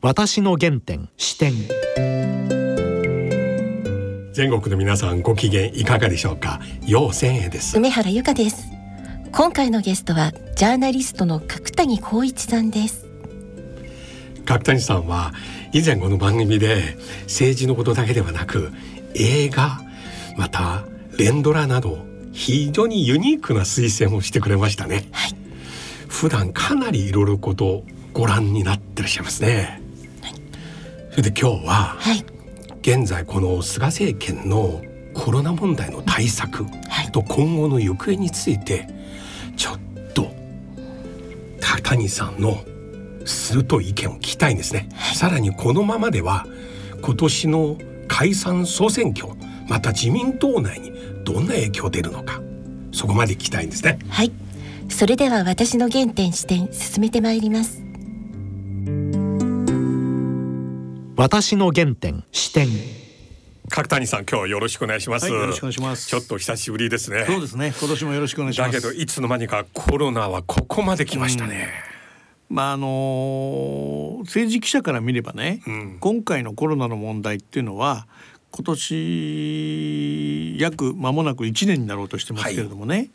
私の原点視点。全国の皆さんご機嫌いかがでしょうか？陽千恵です。梅原由香です。今回のゲストはジャーナリストの角谷光一さんです。角谷さんは以前この番組で政治のことだけではなく映画また連ドラなど非常にユニークな推薦をしてくれましたね、はい、普段かなりいろいろことご覧になってらっしゃいますね、はい、それで今日は、はい、現在この菅政権のコロナ問題の対策と今後の行方についてちょっと高谷さんの鋭い意見を聞きたいんですね、はい、さらにこのままでは今年の解散総選挙また自民党内にどんな影響出るのかそこまで聞きたいんですね。はい。それでは私の原点視点進めてまいります私の原点視点。角谷さん今日よろしくお願いします、はい、よろしくお願いします。ちょっと久しぶりですね。そうですね。今年もよろしくお願いします。だけどいつの間にかコロナはここまで来ましたね、まああの政治記者から見ればね、うん、今回のコロナの問題っていうのは今年約間もなく1年になろうとしてますけれどもね、はい、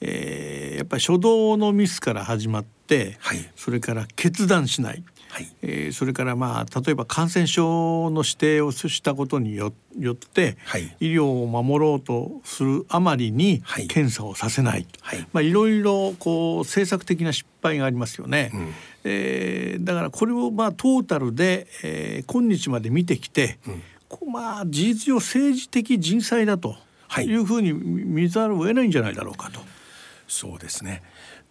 えー、やっぱり初動のミスから始まって、はい、それから決断しない、はい、えー、それからまあ例えば感染症の指定をしたことによって、はい、医療を守ろうとするあまりに検査をさせない、はい、まあ、いろいろこう政策的な失敗がありますよね。うん、えー、だからこれをまあトータルで、えー、今日まで見てきて、うん。まあ事実上政治的人災だとい。うふうに見ざるを得ないんじゃないだろうかと。そうですね。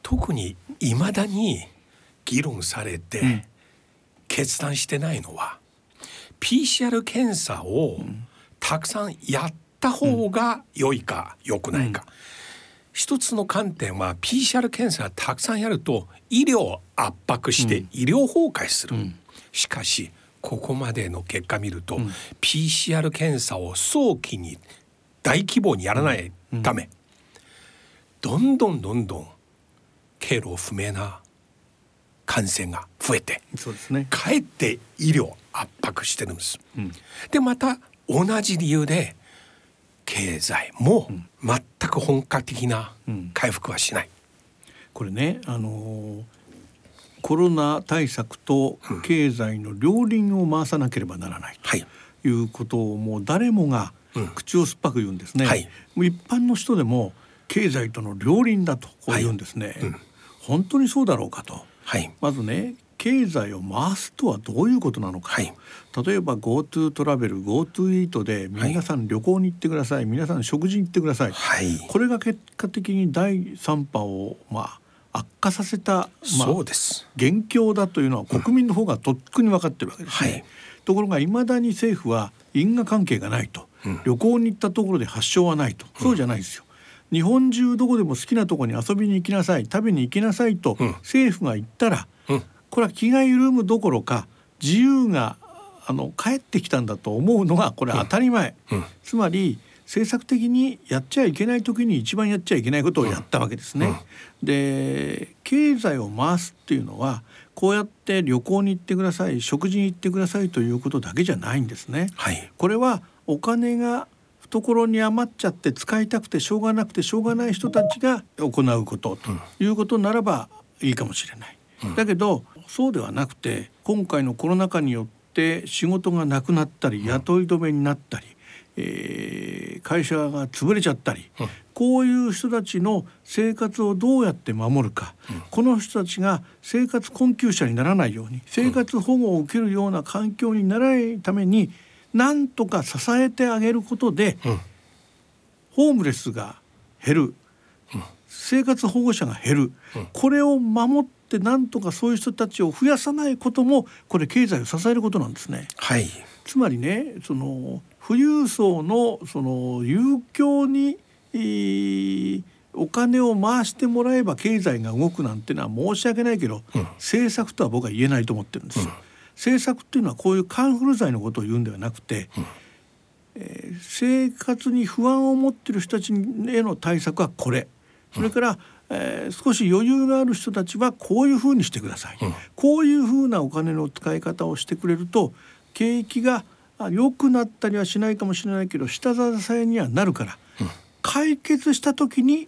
特にいまだに議論されて決断してないのは、うん、PCR 検査をたくさんやった方が良いか良くないか。うん、一つの観点は PCR 検査たくさんやると医療を圧迫して医療崩壊する。しかしここまでの結果見ると、うん、PCR 検査を早期に大規模にやらないため、どんどんどんどん経路不明な感染が増えてそうですねかえって医療圧迫してるんです。うん、でまた同じ理由で経済も全く本格的な回復はしない。これねあのーコロナ対策と経済の両輪を回さなければならないということをもう誰もが口を酸っぱく言うんですね。はい、もう一般の人でも経済との両輪だとこう言うんですね。はいうん、本当にそうだろうかと。はい、まずね経済を回すとはどういうことなのか、はい、例えば GoTo トラベル GoTo イートで皆さん旅行に行ってください、はい、皆さん食事に行ってください、はい、これが結果的に第3波をまあ悪化させた、まあ、そうです。元凶だというのは国民の方がとっくに分かってるわけですね。うんはい、ところがいまだに政府は因果関係がないと、うん、旅行に行ったところで発症はないと、そうじゃないですよ。日本中どこでも好きなところに遊びに行きなさい食べに行きなさいと、政府が言ったら、これは気が緩むどころか自由があの帰ってきたんだと思うのがこれ当たり前、つまり政策的にやっちゃいけない時に一番やっちゃいけないことをやったわけですね。うんうん、で経済を回すっていうのはこうやって旅行に行ってください食事に行ってくださいということだけじゃないんですね。はい、これはお金が懐に余っちゃって使いたくてしょうがなくてしょうがない人たちが行うことということならばいいかもしれない。うん、だけどそうではなくて今回のコロナ禍によって仕事がなくなったり雇い止めになったり、えー、会社が潰れちゃったり、うん、こういう人たちの生活をどうやって守るか、うん、この人たちが生活困窮者にならないように生活保護を受けるような環境にならないためになんとか支えてあげることで、うん、ホームレスが減る、生活保護者が減る、これを守ってなんとかそういう人たちを増やさないこともこれ経済を支えることなんですね。はい、つまりねその富裕層のその遊興にお金を回してもらえば経済が動くなんてのは申し訳ないけど、うん、政策とは僕は言えないと思ってるんです。よ。うん、政策っていうのはこういうカンフル剤のことを言うんではなくて、うん、えー、生活に不安を持ってる人たちへの対策はこれ。それから、えー、少し余裕がある人たちはこういうふうにしてください、うん、こういうふうなお金の使い方をしてくれると景気が良くなったりはしないかもしれないけど下支えにはなるから、うん、解決した時に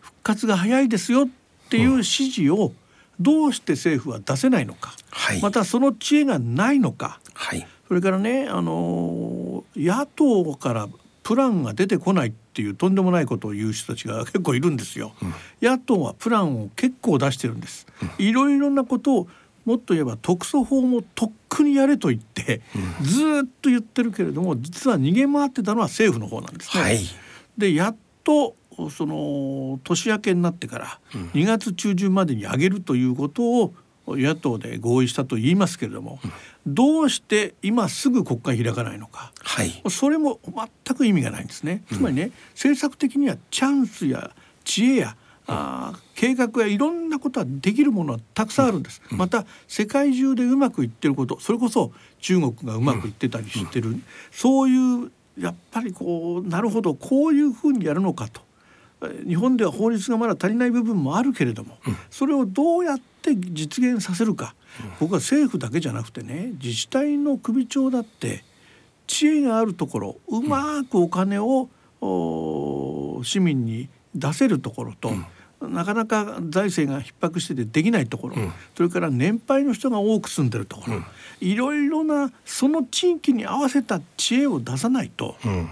復活が早いですよっていう指示をどうして政府は出せないのか、はい、またその知恵がないのか、はい、それからね、あの野党からプランが出てこないっていうとんでもないことを言う人たちが 結構いるんですよ。うん、野党はプランを結構出してるんです。いろいろなことをもっと言えば特措法もとっくにやれと言って、うん、ずっと言ってるけれども実は逃げ回ってたのは政府の方なんですね。はい、でやっとその年明けになってから2月中旬までに上げるということを野党で合意したと言いますけれども、どうして今すぐ国会開かないのか、はい、それも全く意味がないんですね。つまりね、うん、政策的にはチャンスや知恵やあ計画やいろんなことはできるものはたくさんあるんです、うん、また世界中でうまくいってることそれこそ中国がうまくいってたりしてる、うん、そういうやっぱりこうなるほどこういうふうにやるのかと日本では法律がまだ足りない部分もあるけれども、うん、それをどうやって実現させるか、僕は政府だけじゃなくてね自治体の首長だって知恵があるところうまくお金を、市民に出せるところと、なかなか財政が逼迫しててできないところ、うん、それから年配の人が多く住んでるところ、うん、いろいろなその地域に合わせた知恵を出さないと、うん、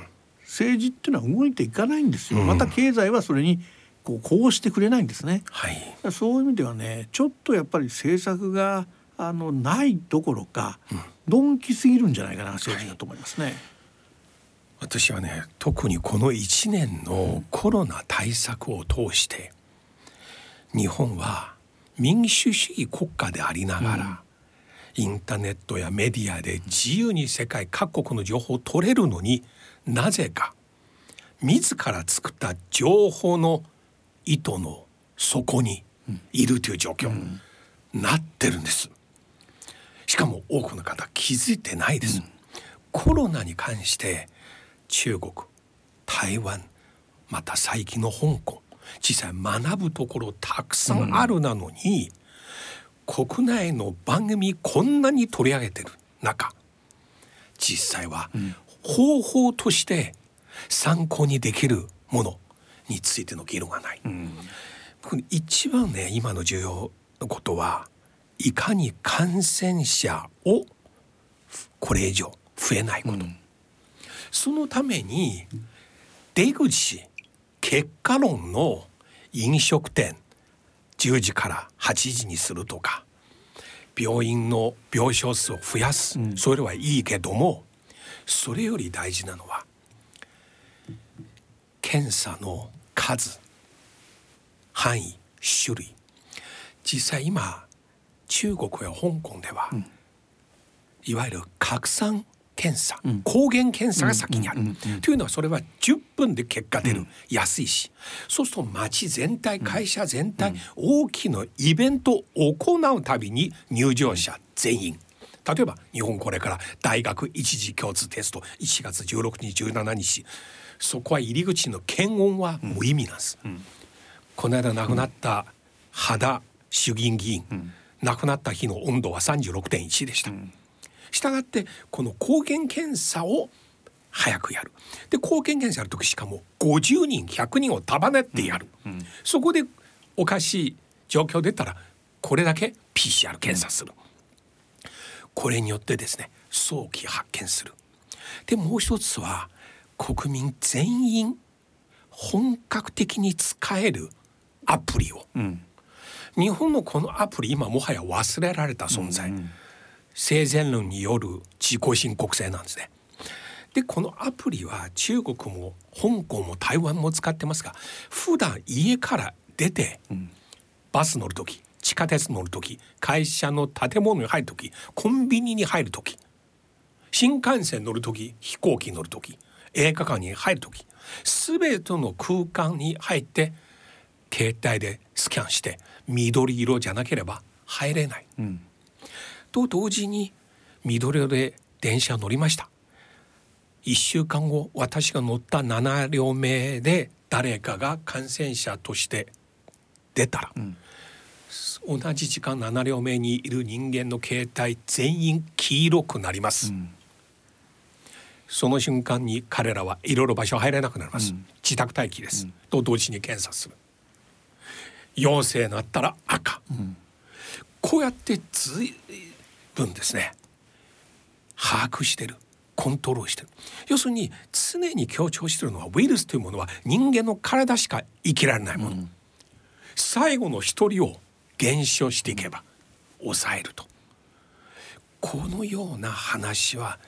政治っていうのは動いていかないんですよ。また経済はそれにこうこうしてくれないんですね、はい、そういう意味ではねちょっとやっぱり政策があのないどころか、どん。きすぎるんじゃないかな政治だと思いますね。はい。私はね特にこの1年のコロナ対策を通して日本は民主主義国家でありながら、うん、インターネットやメディアで自由に世界各国の情報を取れるのになぜか自ら作った情報の糸の底にいるという状況になってるんです。しかも多くの方気づいてないです。うん、コロナに関して中国台湾また最近の香港実際学ぶところたくさんあるなのに、うん、国内の番組こんなに取り上げてる中実際は方法として参考にできるものについての議論がない。うん、一番ね今の重要なことはいかに感染者をこれ以上増えないこと、うん、そのために出口結果論の飲食店10時から8時にするとか病院の病床数を増やす、うん、それはいいけどもそれより大事なのは検査の数範囲種類。実際今中国や香港では、うん、いわゆる拡散検査、うん、抗原検査が先にある、というのはそれは10分で結果出る、うん、安いし。そうすると町全体会社全体、うん、大きなイベントを行うたびに入場者全員例えば日本これから大学一次共通テスト1月16日17日そこは入り口の検温は無意味なんです。この間亡くなった肌衆議院議員、亡くなった日の温度は36.1でした。したがってこの抗原検査を早くやる。で抗原検査やる時しかも50人100人を束ねてやる、うん。うん、そこでおかしい状況出たらこれだけ PCR 検査する、うん、これによってですね早期発見する。でもう一つは国民全員本格的に使えるアプリを、日本のこのアプリ今もはや忘れられた存在、うんうん性善論による自己申告制なんですね。でこのアプリは中国も香港も台湾も使ってますが普段家から出て、バス乗る時地下鉄乗る時会社の建物に入る時コンビニに入る時新幹線乗る時飛行機乗る時映画館に入る時全ての空間に入って携帯でスキャンして緑色じゃなければ入れない。うん。と同時に緑色で電車乗りました。1週間後私が乗った7両目で誰かが感染者として出たら、同じ時間7両目にいる人間の携帯全員黄色くなります、その瞬間に彼らはいろいろ場所入れなくなります、自宅待機です、と同時に検査する。陽性になったら赤、こうやってずいぶんですね。把握してる。コントロールしてる。要するに常に強調してるのはウイルスというものは人間の体しか生きられないもの、最後の一人を減少していけば抑えると。このような話は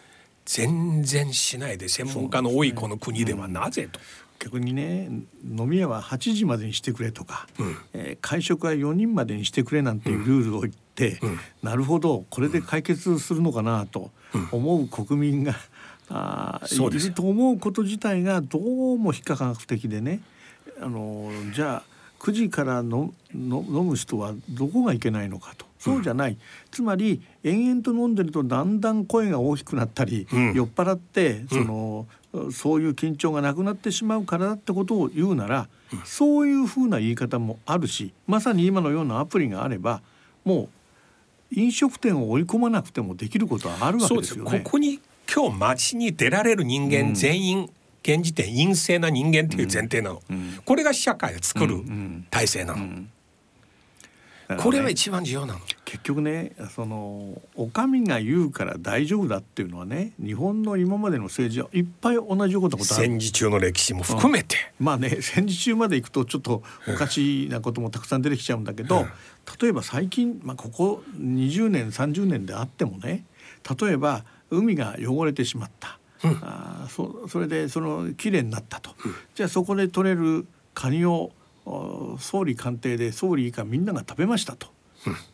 全然しないで専門家の多いこの国ではなぜと。逆にね飲み屋は8時までにしてくれとか、えー会食は4人までにしてくれなんていうルールを言って、なるほどこれで解決するのかなと思う国民が、あいると思うこと自体がどうも非科学的でね。あのじゃあ9時からのの飲む人はどこがいけないのかと。そうじゃない、つまり延々と飲んでるとだんだん声が大きくなったり、うん。酔っ払ってその、そういう緊張がなくなってしまうからだってことを言うなら、そういうふうな言い方もあるしまさに今のようなアプリがあればもう飲食店を追い込まなくてもできることはあるわけですよね。ここに今日街に出られる人間全員、現時点陰性な人間っていう前提なの、これが社会を作る体制なの、だからねこれは一番重要なの。結局ねそのお上が言うから大丈夫だっていうのはね日本の今までの政治はいっぱい同じようなことある。戦時中の歴史も含めて、まあね戦時中まで行くとちょっとおかしいなこともたくさん出てきちゃうんだけど、うん。例えば最近、まあ、ここ20年30年であってもね例えば海が汚れてしまった、あーそそれでそのきれいになったと、じゃあそこで取れるカニをお総理官邸で総理以下みんなが食べましたと、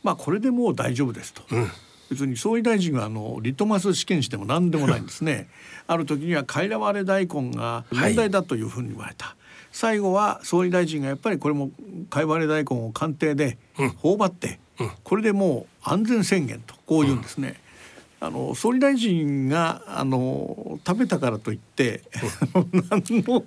まあこれでもう大丈夫ですと。別に総理大臣はあのリトマス試験しても何でもないんですね。ある時にはカイラワレ大根が問題だというふうに言われた。最後は総理大臣がやっぱりこれもカイワレ大根を官邸で頬張って、これでもう安全宣言とこう言うんですね。あの総理大臣があの食べたからといって、何の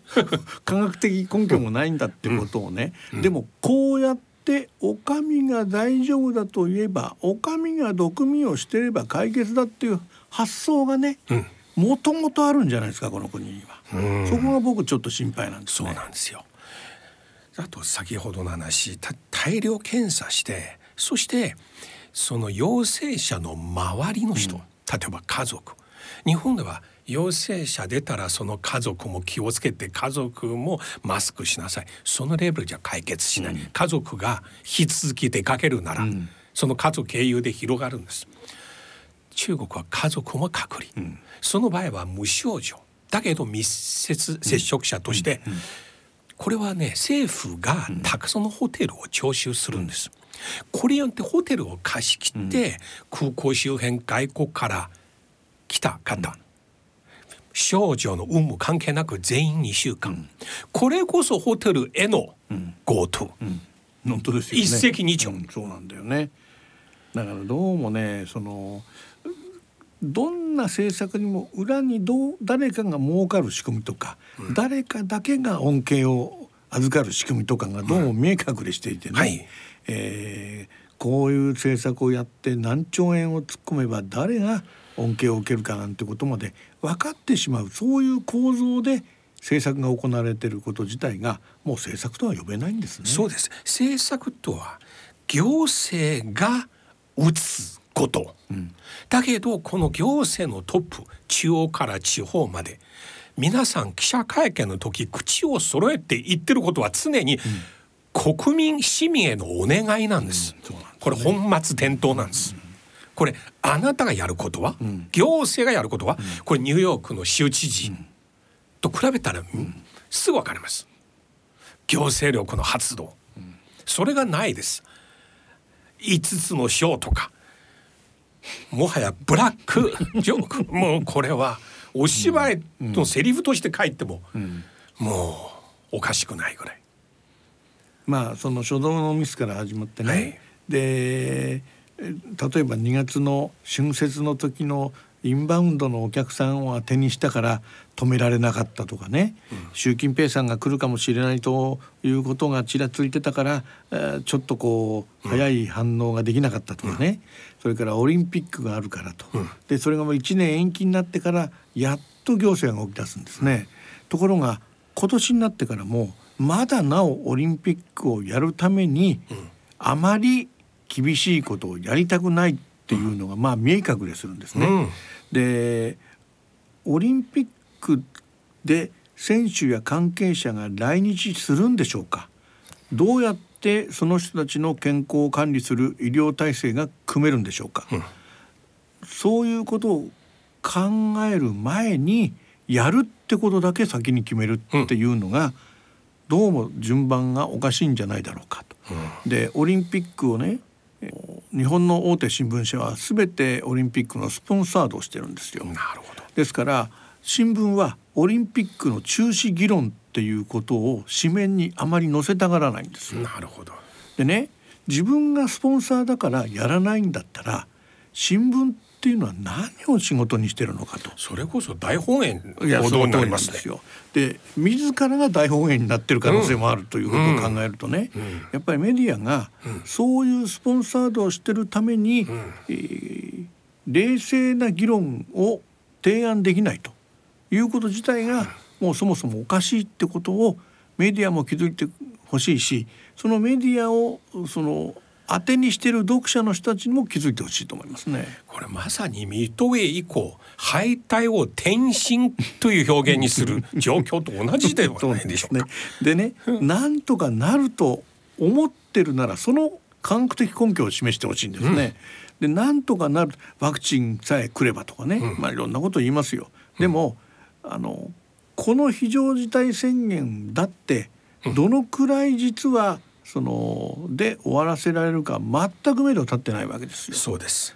科学的根拠もないんだってことをね、でもこうやってお上が大丈夫だと言えばお上が毒味をしてれば解決だっていう発想がねもともとあるんじゃないですかこの国には。そこが僕ちょっと心配なんですそうね。なんですよ。あと先ほどの話た大量検査してそしてその陽性者の周りの人、例えば家族。日本では陽性者出たらその家族も気をつけて家族もマスクしなさい。そのレベルじゃ解決しない、家族が引き続き出かけるなら、その家族経由で広がるんです。中国は家族も隔離、その場合は無症状。だけど密接接触者として、これはね政府がたくさんのホテルを徴収するんです。これによってホテルを貸し切って、空港周辺外国から来た方、症状の有無関係なく全員2週間、これこそホテルへの GoTo、本当ですよね。一石二鳥。うんそうなんだよね。だからどうもねそのどんな政策にも裏にどう誰かが儲かる仕組みとか、誰かだけが恩恵を預かる仕組みとかがどうも見え隠れしていてね、はい。えーこういう政策をやって何兆円を突っ込めば誰が恩恵を受けるかなんてことまで分かってしまうそういう構造で政策が行われていること自体がもう政策とは呼べないんですね。そうです。政策とは行政が打つこと、だけどこの行政のトップ中央から地方まで皆さん記者会見の時口を揃えて言ってることは常に国民市民へのお願いなんです,、そうなんですね。これ本末転倒なんです、これあなたがやることは、行政がやることは、これニューヨークの州知事と比べたら、すぐわかります。行政力の発動、それがないです。5つの章とかもはやブラック。ジョーク。もうこれはお芝居のセリフとして書いても、もうおかしくないぐらい。まあその初動のミスから始まってね、はい。でえ例えば2月の春節の時のインバウンドのお客さんを当てにしたから止められなかったとかね、うん、習近平さんが来るかもしれないということがちらついてたから、えー、ちょっとこう早い反応ができなかったとかね、うん、それからオリンピックがあるからと、うん、でそれがもう1年延期になってからやっと行政が動き出すんですね。ところが今年になってからもまだなおオリンピックをやるために、あまり厳しいことをやりたくないっていうのがまあ見え隠れするんですね。でオリンピックで選手や関係者が来日するんでしょうか。どうやってその人たちの健康を管理する医療体制が組めるんでしょうか、うん、そういうことを考える前にやるってことだけ先に決めるっていうのが、どうも順番がおかしいんじゃないだろうかと。うん、でオリンピックをね日本の大手新聞社は全てオリンピックのスポンサードをしてるんですよ。なるほど。ですから新聞はオリンピックの中止議論っていうことを紙面にあまり載せたがらないんですなるほど。でね自分がスポンサーだからやらないんだったら新聞っていうのは何を仕事にしてるのかと。それこそ大本営報道になりますね。で自らが大本営になってる可能性もあるということを考えるとね、うんうん、やっぱりメディアがそういうスポンサードをしてるために、うん、えー、冷静な議論を提案できないと。いうこと自体がもうそもそもおかしいってことをメディアも気づいてほしいしそのメディアをその当てにしている読者の人たちにも気づいてほしいと思いますね。これまさにミッドウェイ以降敗退を転身という表現にする状況と同じではないでしょうか。でね、なんとかなると思ってるならその科学的根拠を示してほしいんですね。うん、でなんとかなるワクチンさえ来ればとかね、うん、まあいろんなこと言いますよ。でも、あのこの非常事態宣言だってどのくらい実はそので終わらせられるか全く目処立ってないわけですよ。そうです。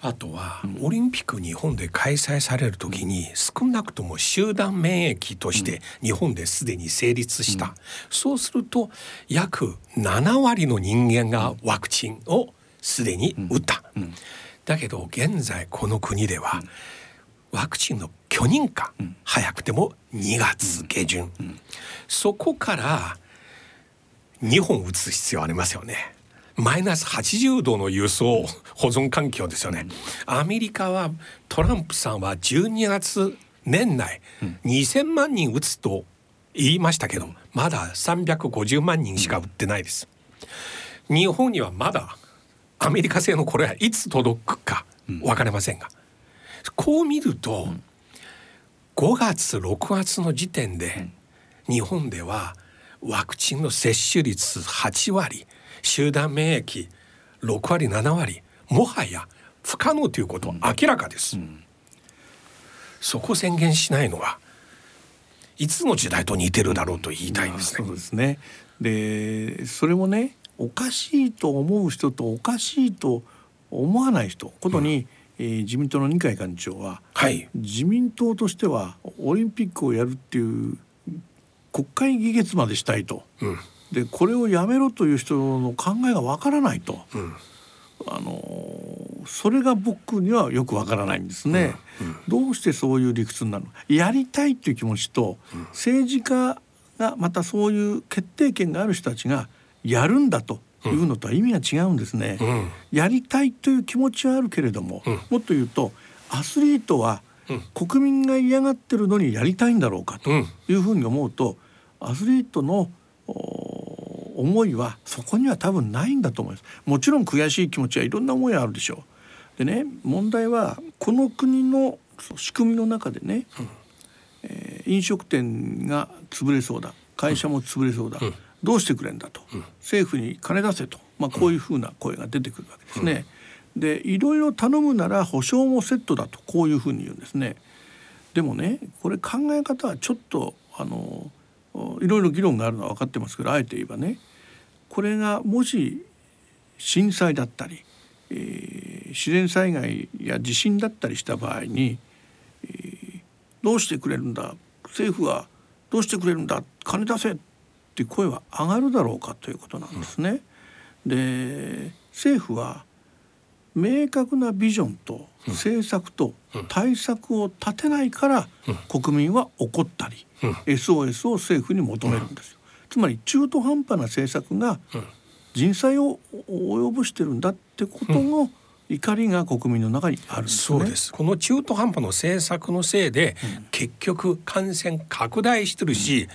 あとは、オリンピック日本で開催される時に少なくとも集団免疫として日本ですでに成立した、うん、そうすると約7割の人間がワクチンをすでに打った、うん。うん、だけど現在この国では、ワクチンの許認可、うん、早くても2月下旬、うん、そこから2本打つ必要ありますよね。マイナス80度の輸送保存環境ですよね。アメリカはトランプさんは12月年内2,000万人打つと言いましたけどまだ350万人しか打ってないです。日本にはまだアメリカ製のこれはいつ届くか分かりませんがこう見ると、うん、5月6月の時点で、日本ではワクチンの接種率8割集団免疫6割7割もはや不可能ということは明らかです、うん、そこ宣言しないのはいつの時代と似てるだろうと言いたいんですね。そうですね。でそれもねおかしいと思う人とおかしいと思わない人ことに、えー、自民党の二階幹事長は、はい、自民党としてはオリンピックをやるっていう国会議決までしたいと、うん、でこれをやめろという人の考えがわからないと、うん、あのそれが僕にはよくわからないんですね、うん、どうしてそういう理屈になるの？やりたいっていう気持ちと、政治家がまたそういう決定権がある人たちがやるんだというのとは意味が違うんですね、うん、やりたいという気持ちはあるけれども、うん、もっと言うとアスリートは国民が嫌がってるのにやりたいんだろうかというふうに思うとアスリートの思いはそこには多分ないんだと思います。もちろん悔しい気持ちはいろんな思いあるでしょう。でね問題はこの国の仕組みの中でね、うん、えー、飲食店が潰れそうだ会社も潰れそうだ、うん。どうしてくれんだと、うん、政府に金出せと、まあ、こういうふうな声が出てくるわけですね。でいろいろ頼むなら保証もセットだとこういうふうに言うんですね。でもねこれ考え方はちょっとあのいろいろ議論があるのは分かってますけどあえて言えばねこれがもし震災だったり、えー、自然災害や地震だったりした場合に、えー、どうしてくれるんだ政府はどうしてくれるんだ金出せって声は上がるだろうかということなんですね。で政府は明確なビジョンと政策と対策を立てないから国民は怒ったり SOS を政府に求めるんですよ。つまり中途半端な政策が人災を及ぼしてるんだってことの怒りが国民の中にあるんです、ね、そうです。この中途半端の政策のせいで、結局感染拡大してるし、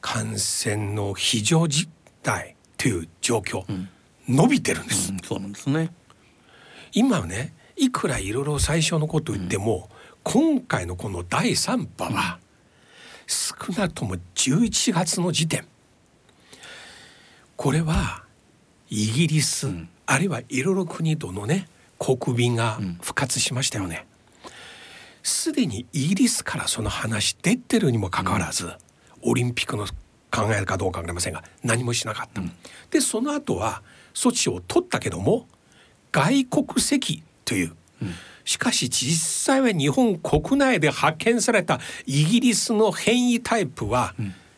感染の非常事態という状況、伸びてるんです、そうなんですね今ねいくらいろいろ最初のこと言っても、今回のこの第3波は、少なくとも11月の時点。これはイギリス、あるいはいろいろ国とのね国民が復活しましたよね。すでにイギリスからその話出てるにもかかわらず、オリンピックの考えるかどうか分かりませんが何もしなかった。でその後は措置を取ったけども外国籍という、しかし実際は日本国内で発見されたイギリスの変異タイプは、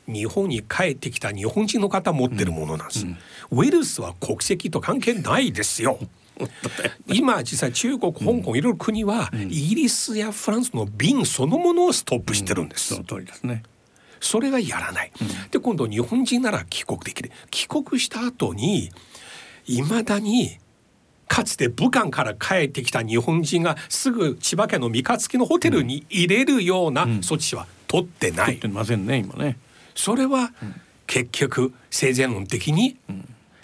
日本に帰ってきた日本人の方持ってるものなんです。ウイルスは国籍と関係ないですよ。今実際中国香港いろいろ国は、イギリスやフランスの便そのものをストップしてるんです。その通りですね。それがやらない。で今度日本人なら帰国できる。帰国した後にいまだにかつて武漢から帰ってきた日本人がすぐ千葉県の三日月のホテルに入れるような措置は取ってない。取ってませんね今ね。それは結局性善論的に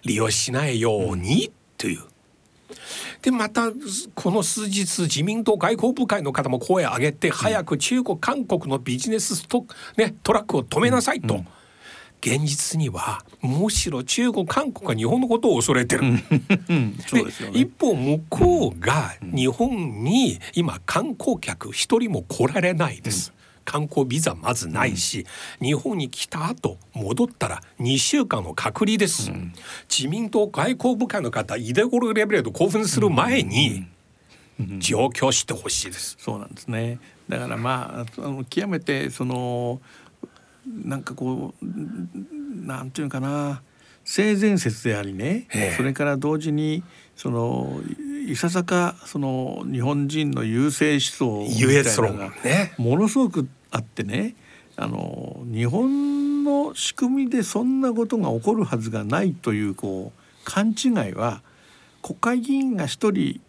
利用しないようにという。でまたこの数日自民党外交部会の方も声を上げて早く中国韓国のビジネスト,、ね、トラックを止めなさいと。現実にはむしろ中国韓国が日本のことを恐れてる。ね、一方向こうが日本に今観光客一人も来られないです。観光ビザまずないし、うん、日本に来た後戻ったら2週間の隔離です、うん、自民党外交部会の方イデゴルレベルで興奮する前に、状況してほしいです、そうなんですね。だからまああの極めてそのなんかこうなんていうかな。性善説でありね、ええ、それから同時にそのいささかその日本人の優勢思想みたいなのがものすごくあってね。あの日本の仕組みでそんなことが起こるはずがないというこう勘違いは国会議員が一人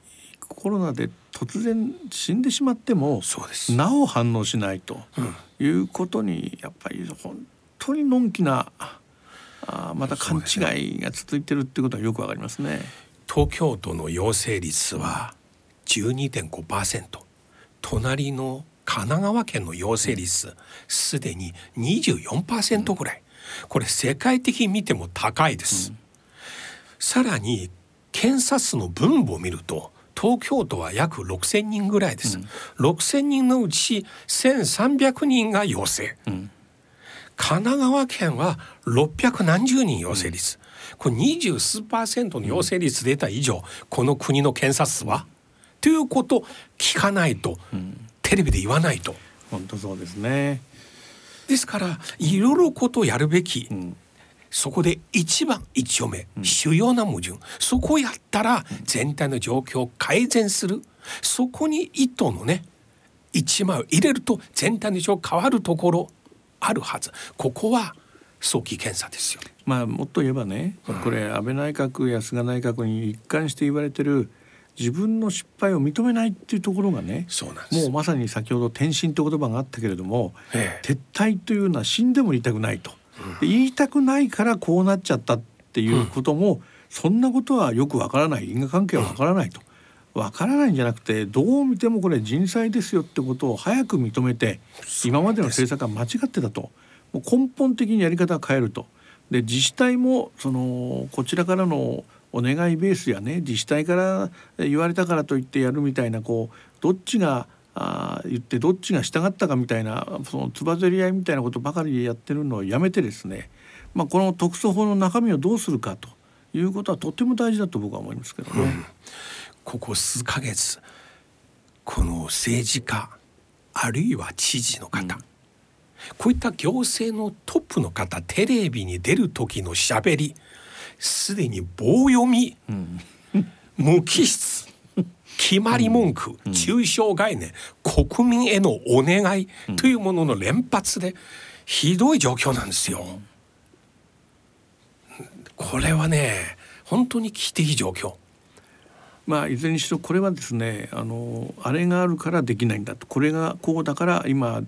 コロナで突然死んでしまってもなお反応しないということにやっぱり本当にのんきなあまた勘違いが続いてるっていうことはよくわかりますね。東京都の陽性率は12.5%隣の神奈川県の陽性率すでに24%ぐらい。これ世界的に見ても高いです、うん、さらに検査数の分母を見ると東京都は約6,000人ぐらいです、うん、6,000人のうち1,300人が陽性、うん、神奈川県は600何十人陽性率、これ二十数パーセントの陽性率出た以上、この国の検査数は？ということ聞かないと、テレビで言わないと。本当そうですね。ですからいろいろことをやるべき、うん、そこで一番一丁目、うん、主要な矛盾。そこをやったら全体の状況を改善する。そこに糸のね一枚を入れると全体の状況変わるところあるはず。ここは早期検査ですよ。まあもっと言えばね、これ安倍内閣や菅内閣に一貫して言われてる自分の失敗を認めないっていうところがねもうまさに先ほど転身って言葉があったけれども、ええ、撤退というのは死んでも言いたくないと、うん、言いたくないからこうなっちゃったっていうことも、うん、そんなことはよくわからない因果関係はわからないと。わからないんじゃなくてどう見てもこれ人災ですよってことを早く認めて今までの政策は間違ってたともう根本的にやり方を変えると。で自治体もそのこちらからのお願いベースやね自治体から言われたからといってやるみたいなこうどっちがあ言ってどっちが従ったかみたいなそのつばぜり合いみたいなことばかりやってるのをやめてですね、まあ、この特措法の中身をどうするかということはとても大事だと僕は思いますけどね。うん、ここ数ヶ月この政治家あるいは知事の方、うん。こういった行政のトップの方テレビに出る時のしゃべりすでに棒読み、うん、無機質決まり文句、抽象概念国民へのお願いというものの連発でひどい状況なんですよ。これはね本当に危機的状況。まあいずれにしろこれはですねあのあれがあるからできないんだと。これがこうだから今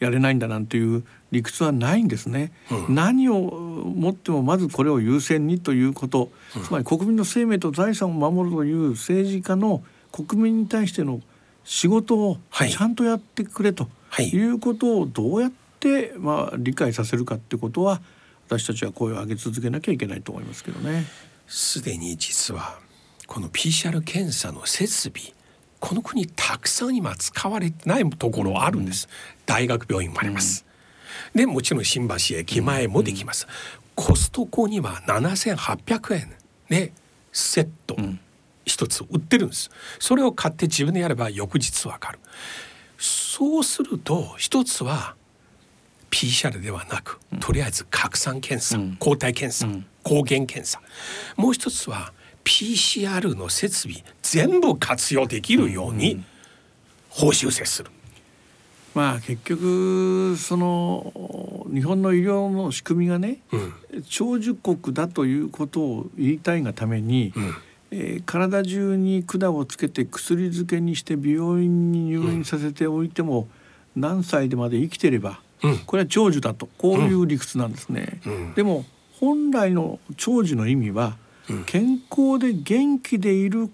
やれないんだなんていう理屈はないんですね、うん、何をもってもまずこれを優先にということ、うん、つまり国民の生命と財産を守るという政治家の国民に対しての仕事をちゃんとやってくれとい。うことをどうやって、まあ、理解させるかってことは私たちは声を上げ続けなきゃいけないと思いますけどね。すでに実はこの PCR 検査の設備この国たくさん今使われてないところあるんです、大学病院もあります、でもちろん新橋駅前もできます、コストコには7800円でセット一つ売ってるんです。それを買って自分でやれば翌日わかる。そうすると一つは PCR ではなくとりあえず拡散検査、抗体検査、抗原検査。もう一つは PCR の設備全部活用できるように報酬制する。まあ結局その日本の医療の仕組みがね、うん、長寿国だということを言いたいがために、うん、えー、体中に管をつけて薬漬けにして病院に入院させておいても、うん、何歳でまで生きてれば、これは長寿だとこういう理屈なんですね。でも本来の長寿の意味は健康で元気でいる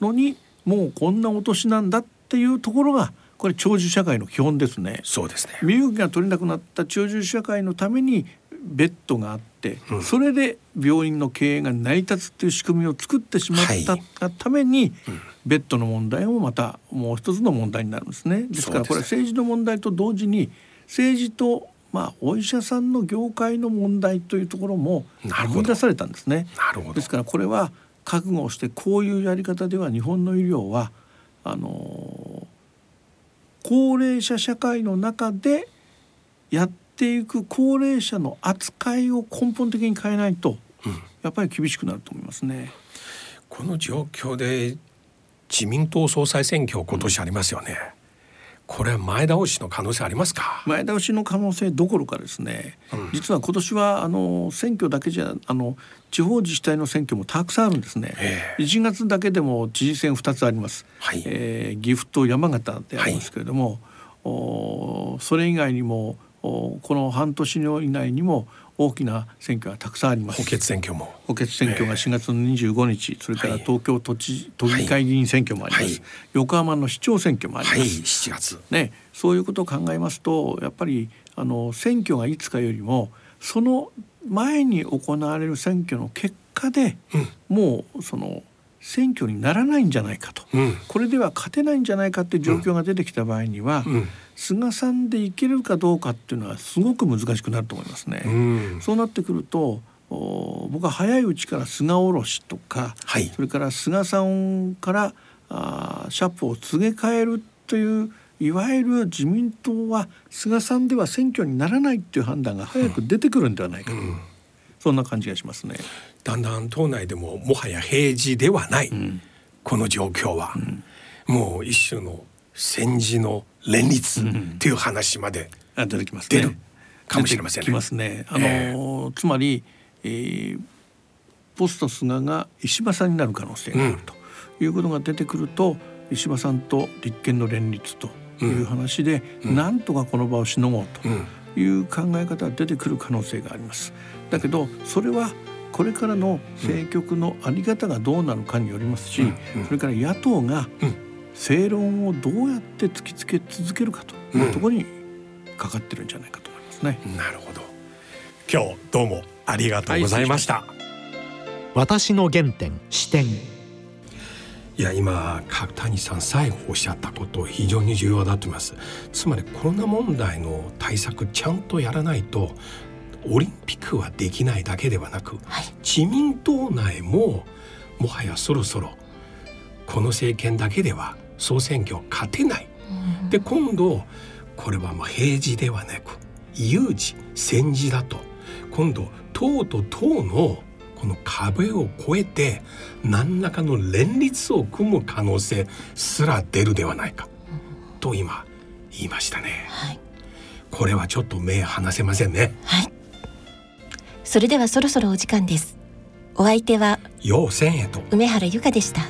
のにもうこんなお年なんだっていうところがこれ長寿社会の基本ですね。そうですね。身動きが取れなくなった長寿社会のためにベッドがあって、うん、それで病院の経営が成り立つっていう仕組みを作ってしまったがために、はいうん、ベッドの問題もまたもう一つの問題になるんですね。です。からこれ政治の問題と同時に政治とまあ、お医者さんの業界の問題というところも生み出されたんですね。ですからこれは覚悟をしてこういうやり方では日本の医療はあの高齢者社会の中でやっていく高齢者の扱いを根本的に変えないと、うん、やっぱり厳しくなると思いますね。この状況で自民党総裁選挙今年ありますよね。うん。これは前倒しの可能性ありますか？前倒しの可能性どころかですね、うん、実は今年はあの選挙だけじゃあの地方自治体の選挙もたくさんあるんですね。1月だけでも知事選2つあります、はい、えー、岐阜と山形でありますけれども、はい、おそれ以外にもおこの半年の以内にも大きな選挙がたくさんあります。補欠選挙も。補欠選挙が4月の25日、えー、それから東京都知都議会議員選挙もあります、はい、横浜の市長選挙もあります。はい、7月。ね、そういうことを考えますと、やっぱりあの選挙がいつかよりもその前に行われる選挙の結果で、うん、もうその選挙にならないんじゃないかと、うん、これでは勝てないんじゃないかっていう状況が出てきた場合には、うん、菅さんでいけるかどうかっていうのはすごく難しくなると思いますね。うん、そうなってくると僕は早いうちから菅おろしとか、はい、それから菅さんからあシャップを告げ替えるといういわゆる自民党は菅さんでは選挙にならないっていう判断が早く出てくるんではないかと、そんな感じがしますね。だんだん党内でももはや平時ではない、この状況は、もう一種の戦時の連立っていう話まで出てきます、ね、出るかもしれませんね。きますね。あの、えー、つまり、えー、ポスト菅が石破さんになる可能性があるということが出てくると、うん、石破さんと立憲の連立という話で、うん、なんとかこの場をしのごうという考え方が出てくる可能性があります。だけどそれはこれからの政局の在り方がどうなのかによりますし、それから野党が、うん正論をどうやって突きつけ続けるかというところにかかってるんじゃないかと思いますね。うん、なるほど今日どうもありがとうございました。はい、私の原点視点いや今角谷さん最後おっしゃったこと非常に重要だと思います。つまりコロナ問題の対策ちゃんとやらないとオリンピックはできないだけではなく、はい、自民党内ももはやそろそろこの政権だけでは総選挙勝てない。で今度これはもう平時ではなく有事戦時だと。今度党と党のこの壁を越えて何らかの連立を組む可能性すら出るではないか、と今言いましたね、はい、これはちょっと目離せませんね。はい。それではそろそろお時間です。お相手は陽千へと。梅原由香でした